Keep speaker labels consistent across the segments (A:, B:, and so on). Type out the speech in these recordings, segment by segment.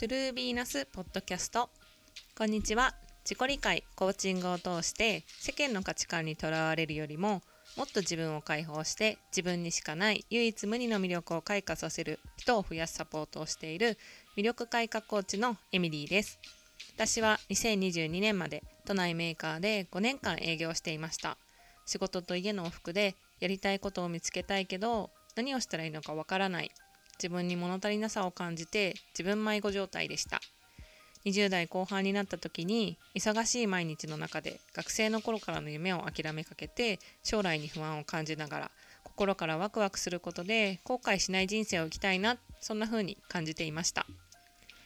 A: トゥルービーナスポッドキャスト。こんにちは。自己理解コーチングを通して世間の価値観にとらわれるよりももっと自分を解放して自分にしかない唯一無二の魅力を開花させる人を増やすサポートをしている魅力開花コーチのエミリーです。私は2022年まで都内メーカーで5年間営業していました。仕事と家の往復でやりたいことを見つけたいけど何をしたらいいのかわからない。自分に物足りなさを感じて自分迷子状態でした。20代後半になった時に忙しい毎日の中で学生の頃からの夢を諦めかけて将来に不安を感じながら心からワクワクすることで後悔しない人生を生きたいなそんな風に感じていました。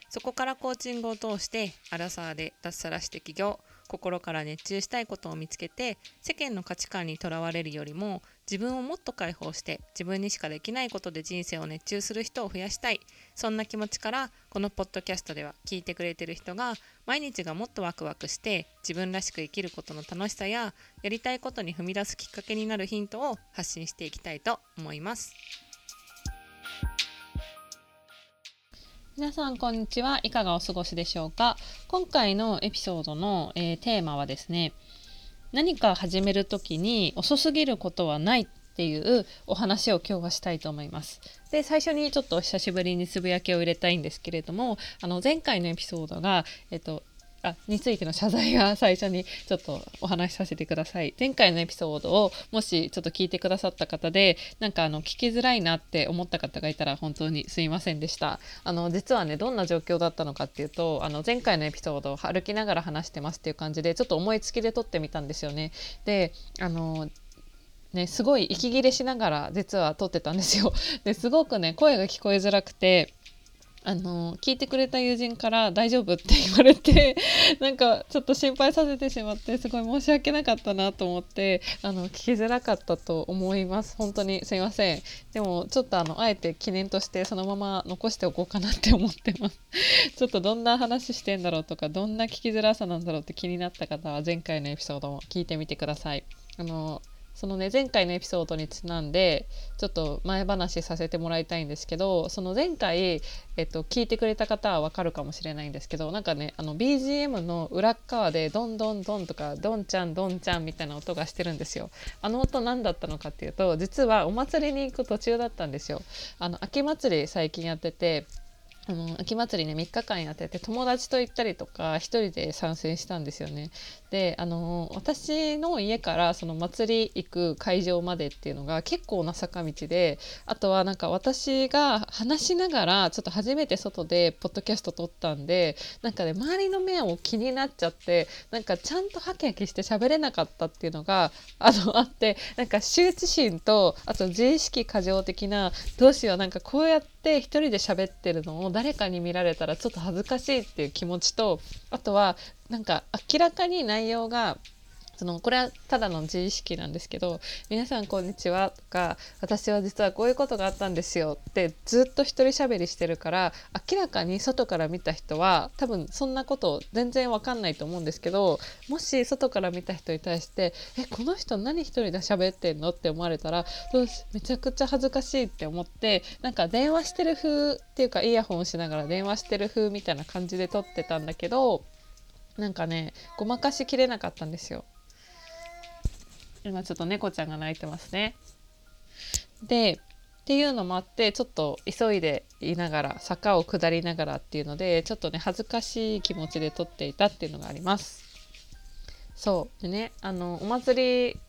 A: そこからコーチングを通してアラサーで脱サラして起業。心から熱中したいことを見つけて世間の価値観にとらわれるよりも自分をもっと解放して自分にしかできないことで人生を熱中する人を増やしたいそんな気持ちからこのポッドキャストでは聞いてくれてる人が毎日がもっとワクワクして自分らしく生きることの楽しさややりたいことに踏み出すきっかけになるヒントを発信していきたいと思います。皆さんこんにちはいかがお過ごしでしょうか？今回のエピソードの、えー、テーマはですね何か始める時に遅すぎることはないっていうお話を今日はしたいと思います。で最初にちょっと久しぶりにつぶやきを入れたいんですけれどもあの前回のエピソードが、えっと、あについての謝罪が最初にちょっとお話しさせてください。前回のエピソードをもしちょっと聞いてくださった方でなんかあの聞きづらいなって思った方がいたら本当にすいませんでした。あの実はねどんな状況だったのかっていうとあの前回のエピソードを歩きながら話してますっていう感じでちょっと思いつきで撮ってみたんですよね。であのね、すごい息切れしながら実は撮ってたんですよ。ですごくね声が聞こえづらくてあの聞いてくれた友人から「大丈夫?」って言われて なんかちょっと心配させてしまってすごい申し訳なかったなと思ってあの聞きづらかったと思います。本当にすいません。でもちょっとあのあえて記念としてそのまま残しておこうかなって思ってます。ちょっとどんな話してんだろうとかどんな聞きづらさなんだろうって気になった方は前回のエピソードも聞いてみてください。あのそのね前回のエピソードにちなんでちょっと前話させてもらいたいんですけどその前回、えっと、聞いてくれた方はわかるかもしれないんですけどなんかねあの BGM の裏側でドンドンドンとかドンちゃんドンちゃんみたいな音がしてるんですよ。あの音何だったのかっていうと実はお祭りに行く途中だったんですよ。あの秋祭り最近やっててあの秋祭りね3日間やってて友達と行ったりとか1人で参戦したんですよね。であの私の家からその祭り行く会場までっていうのが結構な坂道であとはなんか私が話しながらちょっと初めて外でポッドキャスト撮ったんでなんかね周りの目を気になっちゃってなんかちゃんとハキハキして喋れなかったっていうのがあのあってなんか羞恥心とあと自意識過剰的などうしようなんかこうやって一人で喋ってるのを誰かに見られたらちょっと恥ずかしいっていう気持ちとあとはなんか明らかに内容がそのこれはただの自意識なんですけど「皆さんこんにちは」とか「私は実はこういうことがあったんですよ」ってずっと一人喋りしてるから明らかに外から見た人は多分そんなこと全然わかんないと思うんですけどもし外から見た人に対して「えこの人何一人で喋ってんの?」って思われたらどうしめちゃくちゃ恥ずかしいって思ってなんか電話してる風っていうかイヤホンしながら電話してる風みたいな感じで撮ってたんだけどなんかねごまかしきれなかったんですよ。今ちょっと猫ちゃんが泣いてますね。でっていうのもあってちょっと急いでいながら坂を下りながらっていうのでちょっとね恥ずかしい気持ちで撮っていたっていうのがあります。そうでねあのお祭り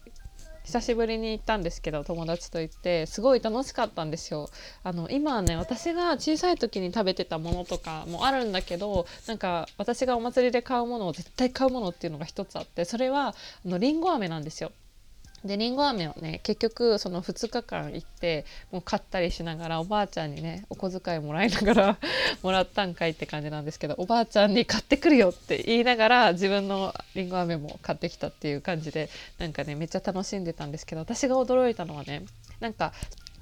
A: 久しぶりに行ったんですけど友達と行ってすごい楽しかったんですよ。あの今はね私が小さい時に食べてたものとかもあるんだけどなんか私がお祭りで買うものを絶対買うものっていうのが一つあってそれはあのりんご飴なんですよ。でりんご飴をね結局その2日間行ってもう買ったりしながらおばあちゃんにねお小遣いもらいながら もらったんかいって感じなんですけどおばあちゃんに買ってくるよって言いながら自分のりんご飴も買ってきたっていう感じでなんかねめっちゃ楽しんでたんですけど私が驚いたのはねなんか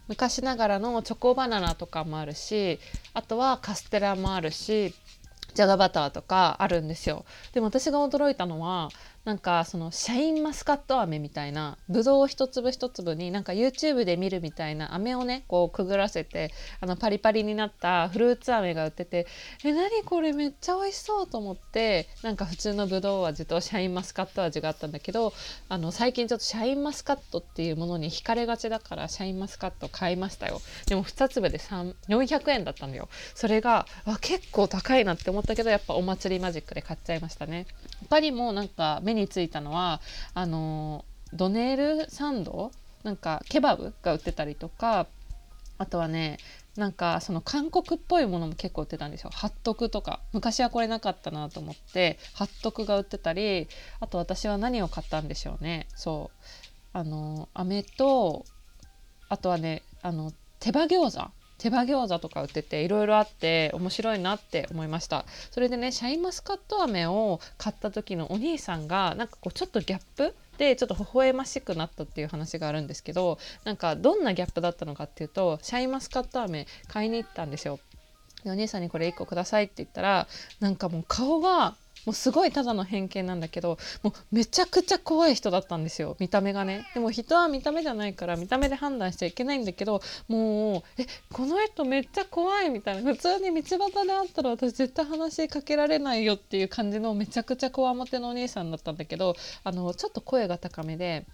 A: 昔ながらのチョコバナナとかもあるしあとはカステラもあるしじゃがバターとかあるんですよ。でも私が驚いたのはなんかそのシャインマスカット飴みたいなぶどう一粒一粒になんか YouTube で見るみたいな飴をねこうくぐらせてあのパリパリになったフルーツ飴が売っててえ何これめっちゃ美味しそうと思ってなんか普通のぶどう味とシャインマスカット味があったんだけどあの最近ちょっとシャインマスカットっていうものに惹かれがちだからシャインマスカット買いましたよ。でも2粒で400円だったのよ。それがあ結構高いなって思ったけどやっぱお祭りマジックで買っちゃいましたね。他にもなんか目についたのはあのドネールサンドなんかケバブが売ってたりとかあとはねなんかその韓国っぽいものも結構売ってたんですよ。ハットクとか。昔はこれなかったなと思ってハットクが売ってたりあと私は何を買ったんでしょうね。そう。あの飴とあとはねあの手羽餃子。手羽餃子とか売ってていろいろあって面白いなって思いました。それでねシャインマスカット飴を買った時のお兄さんがなんかこうちょっとギャップでちょっと微笑ましくなったっていう話があるんですけどなんかどんなギャップだったのかっていうとシャインマスカット飴買いに行ったんですよ。でお兄さんにこれ1個くださいって言ったらなんかもう顔がもうすごいただの偏見なんだけどもうめちゃくちゃ怖い人だったんですよ見た目がね。でも人は見た目じゃないから見た目で判断しちゃいけないんだけどもうえこの人めっちゃ怖いみたいな。普通に道端で会ったら私絶対話しかけられないよっていう感じのめちゃくちゃこわもてのお兄さんだったんだけどあのちょっと声が高めで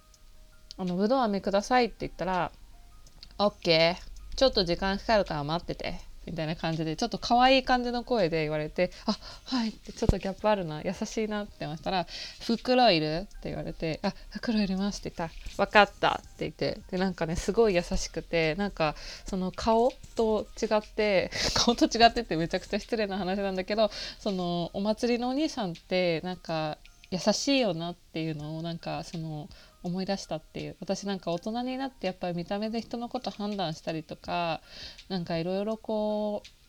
A: 「あのぶどう飴ください」って言ったら「OK ちょっと時間かかるから待ってて」みたいな感じでちょっと可愛い感じの声で言われて「あはい」ってちょっとギャップあるな優しいなって思ったら「袋いる?」って言われて「あ袋いります」って言った「分かった」って言ってでなんかねすごい優しくてなんかその顔と違って 顔と違ってってめちゃくちゃ失礼な話なんだけどそのお祭りのお兄さんってなんか優しいよなっていうのをなんかその思い出したっていう。私なんか大人になってやっぱり見た目で人のこと判断したりとかなんかいろいろこう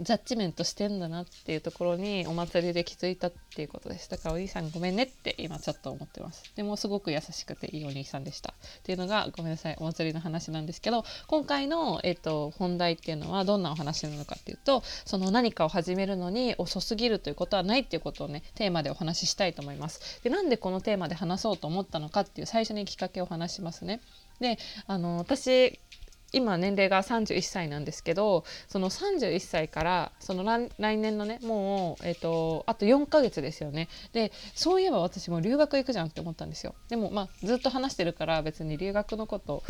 A: ジャッジメントしてんだなっていうところにお祭りで気づいたっていうことですだからお兄さんごめんねって今ちょっと思ってます。でもすごく優しくていいお兄さんでした。っていうのがごめんなさいお祭りの話なんですけど今回の、えーと、本題っていうのはどんなお話なのかっていうとその何かを始めるのに遅すぎるということはないっていうことをねテーマでお話ししたいと思います。でなんでこのテーマで話そうと思ったのかっていう最初にきっかけを話しますね。であの私今年齢が31歳なんですけどその31歳からその来年のねもう、えーと、あと4ヶ月ですよね。でそういえば私も留学行くじゃんって思ったんですよ。でもまあずっと話してるから別に留学のこと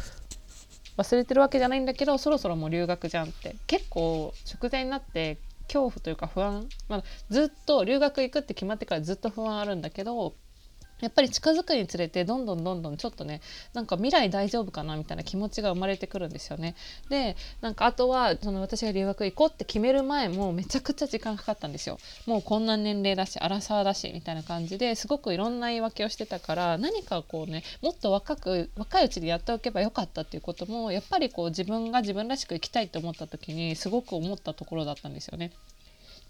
A: 忘れてるわけじゃないんだけどそろそろもう留学じゃんって。結構直前になって恐怖というか不安、まあ、ずっと留学行くって決まってからずっと不安あるんだけどやっぱり近づくにつれてどんどんどんどんちょっとねなんか未来大丈夫かなみたいな気持ちが生まれてくるんですよね。でなんかあとはその私が留学行こうって決める前もめちゃくちゃ時間かかったんですよ。もうこんな年齢だし荒沢だしみたいな感じですごくいろんな言い訳をしてたから何かこうねもっと若く若いうちにやっておけばよかったっていうこともやっぱりこう自分が自分らしく生きたいと思った時にすごく思ったところだったんですよね。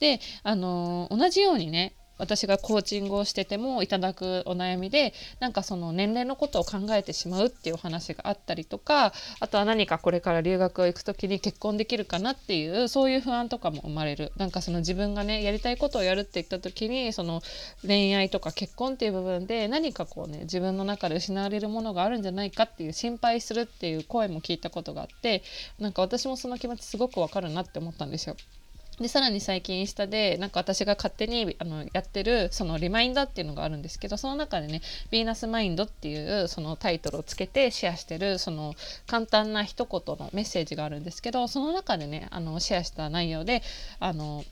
A: であのー、同じようにね私がコーチングをしててもいただくお悩みでなんかその年齢のことを考えてしまうっていうお話があったりとかあとは何かこれから留学を行く時に結婚できるかなっていうそういう不安とかも生まれるなんかその自分がねやりたいことをやるって言った時にその恋愛とか結婚っていう部分で何かこうね自分の中で失われるものがあるんじゃないかっていう心配するっていう声も聞いたことがあってなんか私もその気持ちすごくわかるなって思ったんですよ。でさらに最近インスタでなんか私が勝手にあのやってるそのリマインダーっていうのがあるんですけどその中でね「ヴィーナスマインド」っていうそのタイトルをつけてシェアしてるその簡単な一言のメッセージがあるんですけどその中でねあのシェアした内容であの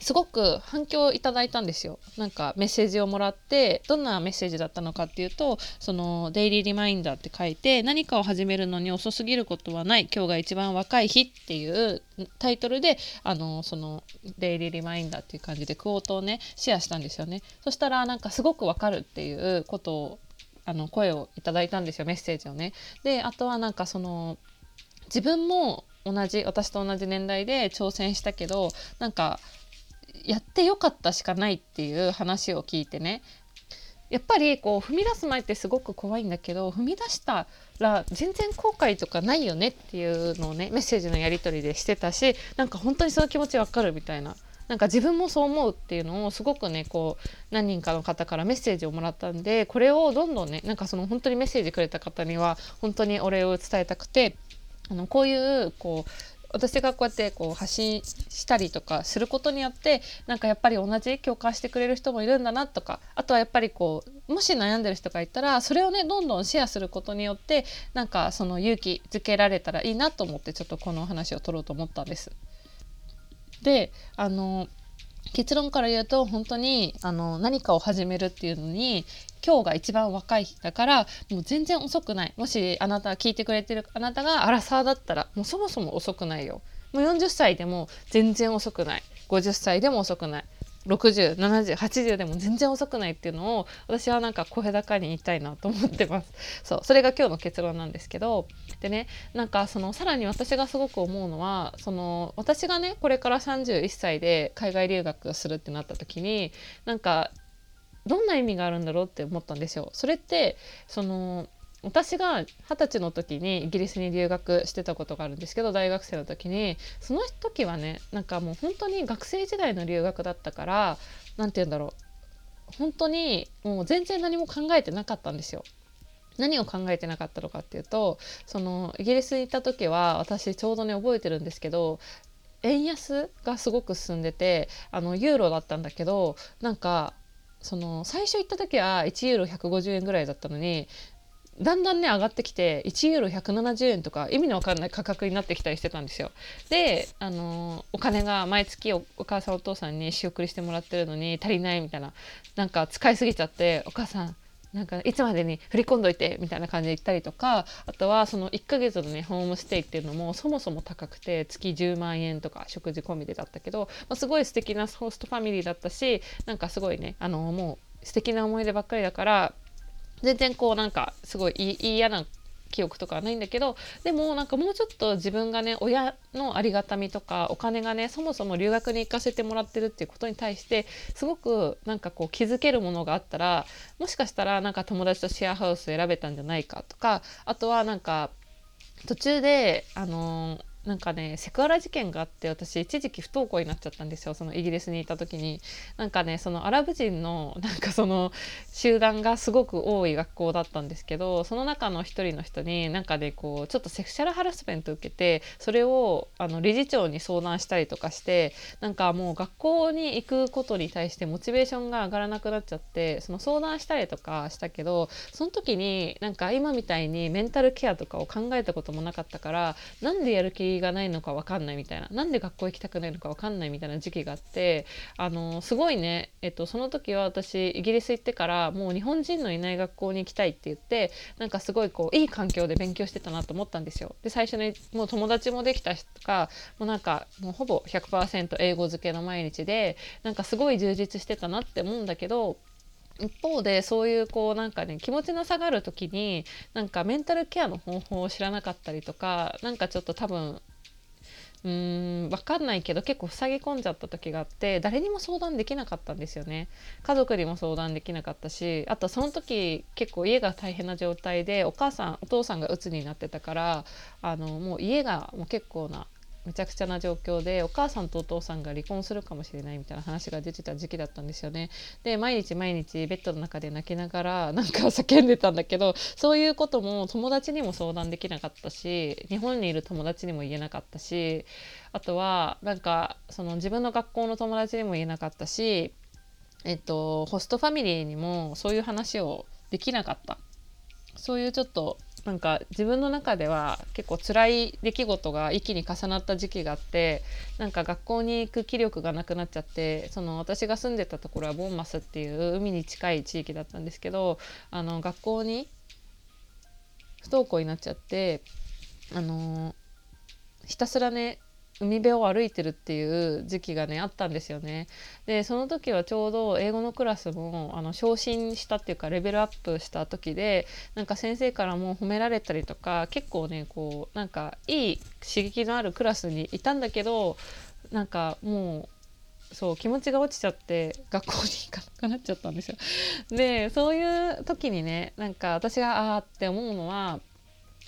A: すごく反響いただいたんですよ。なんかメッセージをもらってどんなメッセージだったのかっていうとそのデイリーリマインダーって書いて何かを始めるのに遅すぎることはない今日が一番若い日っていうタイトルであのそのデイリーリマインダーっていう感じでクオートをねシェアしたんですよね。そしたらなんかすごくわかるっていうことをあの声をいただいたんですよメッセージをね。であとはなんかその自分も同じ私と同じ年代で挑戦したけどなんかやってよかったしかないっていう話を聞いてね。やっぱりこう踏み出す前ってすごく怖いんだけど踏み出したら全然後悔とかないよねっていうのをねメッセージのやり取りでしてたしなんか本当にその気持ちわかるみたいな。なんか自分もそう思うっていうのをすごくねこう何人かの方からメッセージをもらったんでこれをどんどんねなんかその本当にメッセージくれた方には本当にお礼を伝えたくてあのこういうこう私がこうやってこう発信したりとかすることによってなんかやっぱり同じ共感してくれる人もいるんだなとかあとはやっぱりこうもし悩んでる人がいたらそれをねどんどんシェアすることによってなんかその勇気づけられたらいいなと思ってちょっとこの話を取ろうと思ったんです。であの結論から言うと本当にあの何かを始めるっていうのに今日が一番若い日だからもう全然遅くない。もしあなた聞いてくれてるあなたがアラサーだったらもうそもそも遅くないよ。もう40歳でも全然遅くない。50歳でも遅くない。607080でも全然遅くないっていうのを私はなんか声高に言いたいなと思ってます。そうそれが今日の結論なんですけどでねなんかそのさらに私がすごく思うのはその私がねこれから31歳で海外留学するってなった時になんかどんな意味があるんだろうって思ったんですよ。それってその私が二十歳の時にイギリスに留学してたことがあるんですけど大学生の時にその時はねなんかもう本当に学生時代の留学だったから何て言うんだろう本当にもう全然何も考えてなかったんですよ。何を考えてなかったのかっていうとそのイギリスに行った時は私ちょうどね覚えてるんですけど円安がすごく進んでてあのユーロだったんだけどなんかその最初行った時は1ユーロ150円ぐらいだったのにだんだんね上がってきて1ユーロ170円とか意味のわかんない価格になってきたりしてたんですよ。で、あのお金が毎月お母さんお父さんに仕送りしてもらってるのに足りないみたいななんか使いすぎちゃってお母さんなんかいつまでに振り込んどいてみたいな感じで行ったりとかあとはその1ヶ月のねホームステイっていうのもそもそも高くて月10万円とか食事込みでだったけど、まあ、すごい素敵なホストファミリーだったしなんかすごいねあのもう素敵な思い出ばっかりだから全然こうなんかすごい嫌な記憶とかはないんだけどでもなんかもうちょっと自分がね親のありがたみとかお金がねそもそも留学に行かせてもらってるっていうことに対してすごくなんかこう気づけるものがあったらもしかしたらなんか友達とシェアハウス選べたんじゃないかとかあとはなんか途中であのーなんかねセクハラ事件があって私一時期不登校になっちゃったんですよ。そのイギリスにいた時に。なんかねそのアラブ人のなんかその集団がすごく多い学校だったんですけどその中の一人の人になんかねこうちょっとセクシャルハラスメント受けてそれをあの理事長に相談したりとかしてなんかもう学校に行くことに対してモチベーションが上がらなくなっちゃってその相談したりとかしたけどその時になんか今みたいにメンタルケアとかを考えたこともなかったからなんでやる気がないのか分かんないみたいななんで学校行きたくないのか分かんないみたいな時期があってあのすごいね、えっと、その時は私イギリス行ってからもう日本人のいない学校に行きたいって言ってなんかすごいこういい環境で勉強してたなと思ったんですよ。で最初にもう友達もできたしとかもうなんかもうほぼ100%英語漬けの毎日でなんかすごい充実してたなって思うんだけど一方でそういうこうなんかね気持ちの下がる時になんかメンタルケアの方法を知らなかったりとかなんかちょっと多分うーん分かんないけど結構塞ぎ込んじゃった時があって誰にも相談できなかったんですよね。家族にも相談できなかったしあとその時結構家が大変な状態でお母さんお父さんが鬱になってたからあのもう家がもう結構なめちゃくちゃな状況でお母さんとお父さんが離婚するかもしれないみたいな話が出てた時期だったんですよね。で毎日毎日ベッドの中で泣きながらなんか叫んでたんだけど そういうことも友達にも相談できなかったし日本にいる友達にも言えなかったしあとはなんかその自分の学校の友達にも言えなかったし、えっと、ホストファミリーにもそういう話をできなかったそういうちょっとなんか自分の中では結構辛い出来事が一気に重なった時期があってなんか学校に行く気力がなくなっちゃってその私が住んでたところはボンマスっていう海に近い地域だったんですけどあの学校に不登校になっちゃってあのひたすらね海辺を歩いてるっていう時期がねあったんですよね。でその時はちょうど英語のクラスもあの昇進したっていうかレベルアップした時でなんか先生からも褒められたりとか結構ねこうなんかいい刺激のあるクラスにいたんだけどなんかもうそう気持ちが落ちちゃって学校に行かなくなっちゃったんですよ。でそういう時にねなんか私がああって思うのは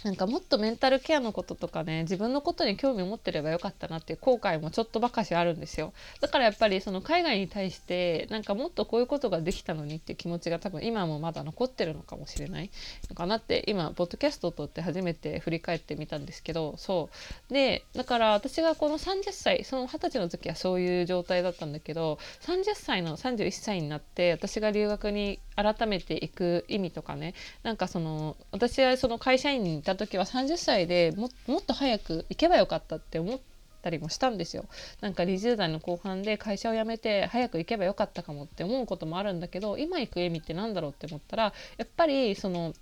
A: なんかもっとメンタルケアのこととかね自分のことに興味を持ってればよかったなっていう後悔もちょっとばかしあるんですよ。だからやっぱりその海外に対してなんかもっとこういうことができたのにっていう気持ちが多分今もまだ残ってるのかもしれないのかなって今ポッドキャストを撮って初めて振り返ってみたんですけどそう。でだから私がこの30歳その20歳の時はそういう状態だったんだけど30歳の31歳になって私が留学に改めていく意味とかねなんかその私はその会社員にいたた時は30歳でももっと早く行けばよかったって思ったりもしたんですよ。なんか20代の後半で会社を辞めて早く行けばよかったかもって思うこともあるんだけど今行く意味って何だろうって思ったらやっぱりその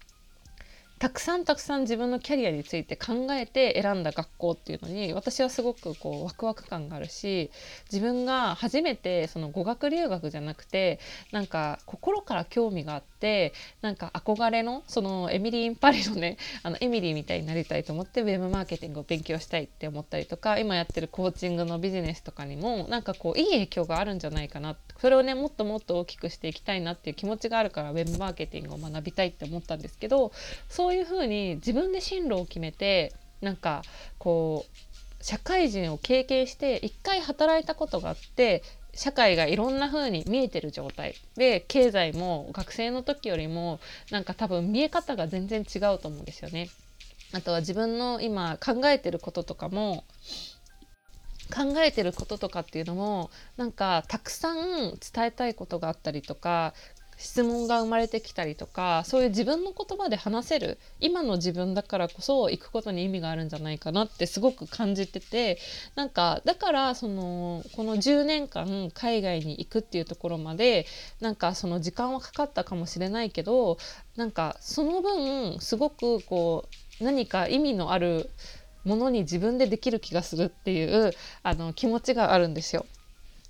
A: たくさんたくさん自分のキャリアについて考えて選んだ学校っていうのに私はすごくこうワクワク感があるし自分が初めてその語学留学じゃなくてなんか心から興味があってなんか憧れのそのエミリー・イン・パリのねあのエミリーみたいになりたいと思ってウェブマーケティングを勉強したいって思ったりとか今やってるコーチングのビジネスとかにもなんかこういい影響があるんじゃないかなそれをねもっともっと大きくしていきたいなっていう気持ちがあるからウェブマーケティングを学びたいって思ったんですけどそうそういうふうに自分で進路を決めてなんかこう社会人を経験して一回働いたことがあって社会がいろんな風に見えてる状態で経済も学生の時よりもなんか多分見え方が全然違うと思うんですよね。あとは自分の今考えてることとかも考えてることとかっていうのもなんかたくさん伝えたいことがあったりとか質問が生まれてきたりとかそういう自分の言葉で話せる今の自分だからこそ行くことに意味があるんじゃないかなってすごく感じててなんかだからそのこの10年間海外に行くっていうところまでなんかその時間はかかったかもしれないけどなんかその分すごくこう何か意味のあるものに自分でできる気がするっていうあの気持ちがあるんですよ。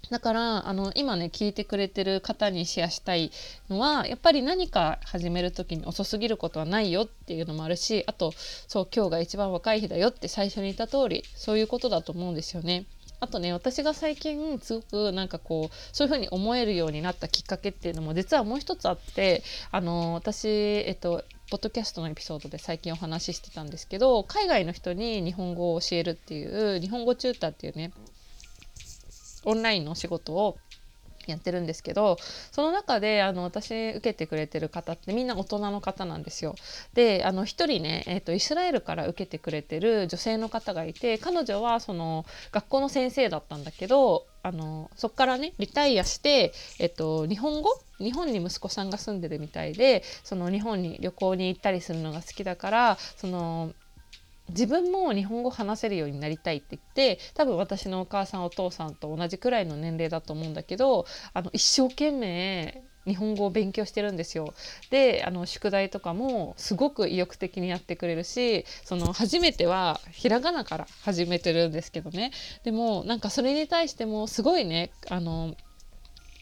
A: だからあの今ね聞いてくれてる方にシェアしたいのはやっぱり何か始める時に遅すぎることはないよっていうのもあるしあとそう今日が一番若い日だよって最初に言った通りそういうことだと思うんですよね。あとね私が最近すごくなんかこうそういうふうに思えるようになったきっかけっていうのも実はもう一つあってあの私えっとポッドキャストのエピソードで最近お話ししてたんですけど海外の人に日本語を教えるっていう日本語チューターっていうねオンラインの仕事をやってるんですけどその中であの私受けてくれてる方ってみんな大人の方なんですよ。であの1人ね、えーと、イスラエルから受けてくれてる女性の方がいて彼女はその学校の先生だったんだけどあのそこからねリタイアして、えっと、日本語？日本に息子さんが住んでるみたいでその日本に旅行に行ったりするのが好きだからその自分も日本語話せるようになりたいって言って多分私のお母さんお父さんと同じくらいの年齢だと思うんだけどあの一生懸命日本語を勉強してるんですよ。であの宿題とかもすごく意欲的にやってくれるしその初めてはひらがなから始めてるんですけどねでもなんかそれに対してもすごいねあの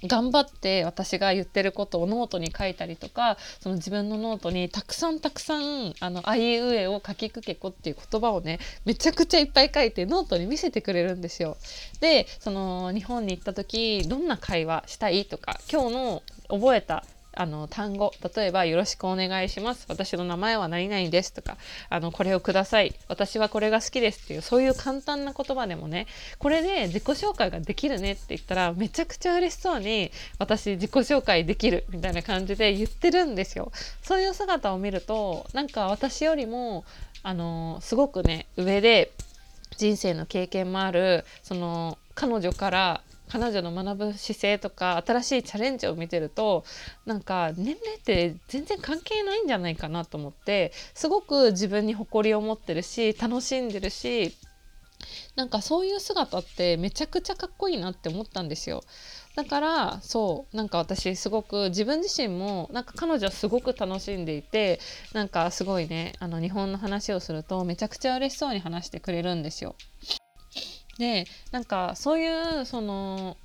A: 頑張って私が言ってることをノートに書いたりとかその自分のノートにたくさんたくさんあの「あいうえおかきくけこ」っていう言葉をねめちゃくちゃいっぱい書いてノートに見せてくれるんですよ。でその日本に行った時どんな会話したいとか今日の覚えたあの単語。例えば「よろしくお願いします」「私の名前は何々です」とか「あのこれをください」「私はこれが好きです」っていうそういう簡単な言葉でもねこれで自己紹介ができるねって言ったらめちゃくちゃ嬉しそうに私自己紹介できるみたいな感じで言ってるんですよ。そういう姿を見るとなんか私よりもあのすごくね上で人生の経験もあるその彼女から彼女の学ぶ姿勢とか新しいチャレンジを見てるとなんか年齢って全然関係ないんじゃないかなと思ってすごく自分に誇りを持ってるし楽しんでるしなんかそういう姿ってめちゃくちゃかっこいいなって思ったんですよ。だからそうなんか私すごく自分自身もなんか彼女はすごく楽しんでいてなんかすごいねあの日本の話をするとめちゃくちゃ嬉しそうに話してくれるんですよ。でなんかそういうその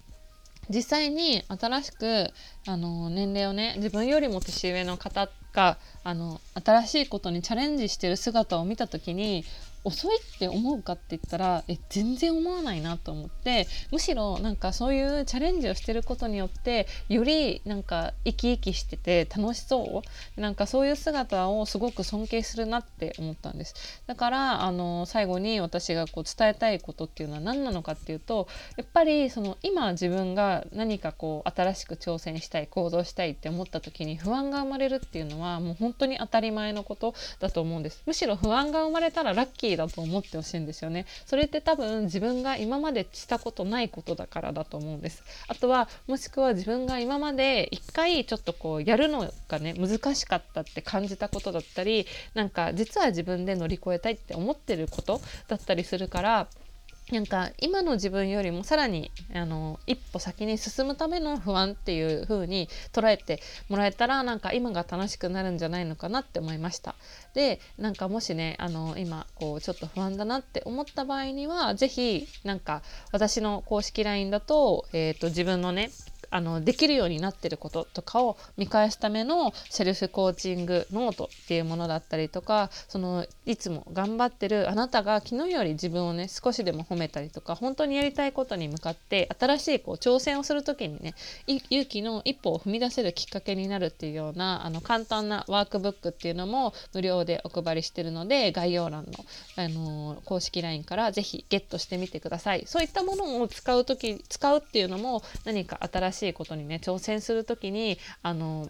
A: 実際に新しくあの年齢をね自分よりも年上の方があの新しいことにチャレンジしてる姿を見た時に遅いって思うかって言ったらえ全然思わないなと思ってむしろなんかそういうチャレンジをしてることによってよりなんか生き生きしてて楽しそう。なんかそういう姿をすごく尊敬するなって思ったんです。だからあの最後に私がこう伝えたいことっていうのは何なのかっていうとやっぱりその今自分が何かこう新しく挑戦したい行動したいって思った時に不安が生まれるっていうのはもう本当に当たり前のことだと思うんです。むしろ不安が生まれたらラッキーだと思ってほしいんですよね。それって多分自分が今までしたことないことだからだと思うんです。あとはもしくは自分が今まで一回ちょっとこうやるのがね難しかったって感じたことだったりなんか実は自分で乗り越えたいって思ってることだったりするからなんか今の自分よりもさらにあの一歩先に進むための不安っていう風に捉えてもらえたらなんか今が楽しくなるんじゃないのかなって思いました。でなんかもしねあの今こうちょっと不安だなって思った場合には是非なんか私の公式 LINE だと,、えーと自分のねあのできるようになってることとかを見返すためのセルフコーチングノートっていうものだったりとかそのいつも頑張ってるあなたが昨日より自分をね少しでも褒めたりとか本当にやりたいことに向かって新しいこう挑戦をする時にね勇気の一歩を踏み出せるきっかけになるっていうようなあの簡単なワークブックっていうのも無料でお配りしてるので概要欄の、あのー、公式 LINE から是非ゲットしてみてください。そういったものを使う時使うっていうのも何か新しいしいことにね挑戦する時にあの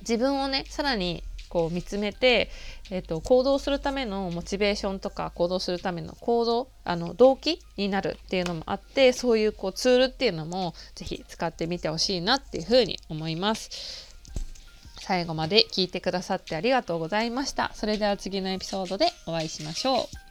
A: 自分をねさらにこう見つめて、えーと、行動するためのモチベーションとか行動するための行動あの動機になるっていうのもあってそういうこうツールっていうのも是非使ってみてほしいなっていうふうに思います。最後まで聞いてくださってありがとうございました。それでは次のエピソードでお会いしましょう。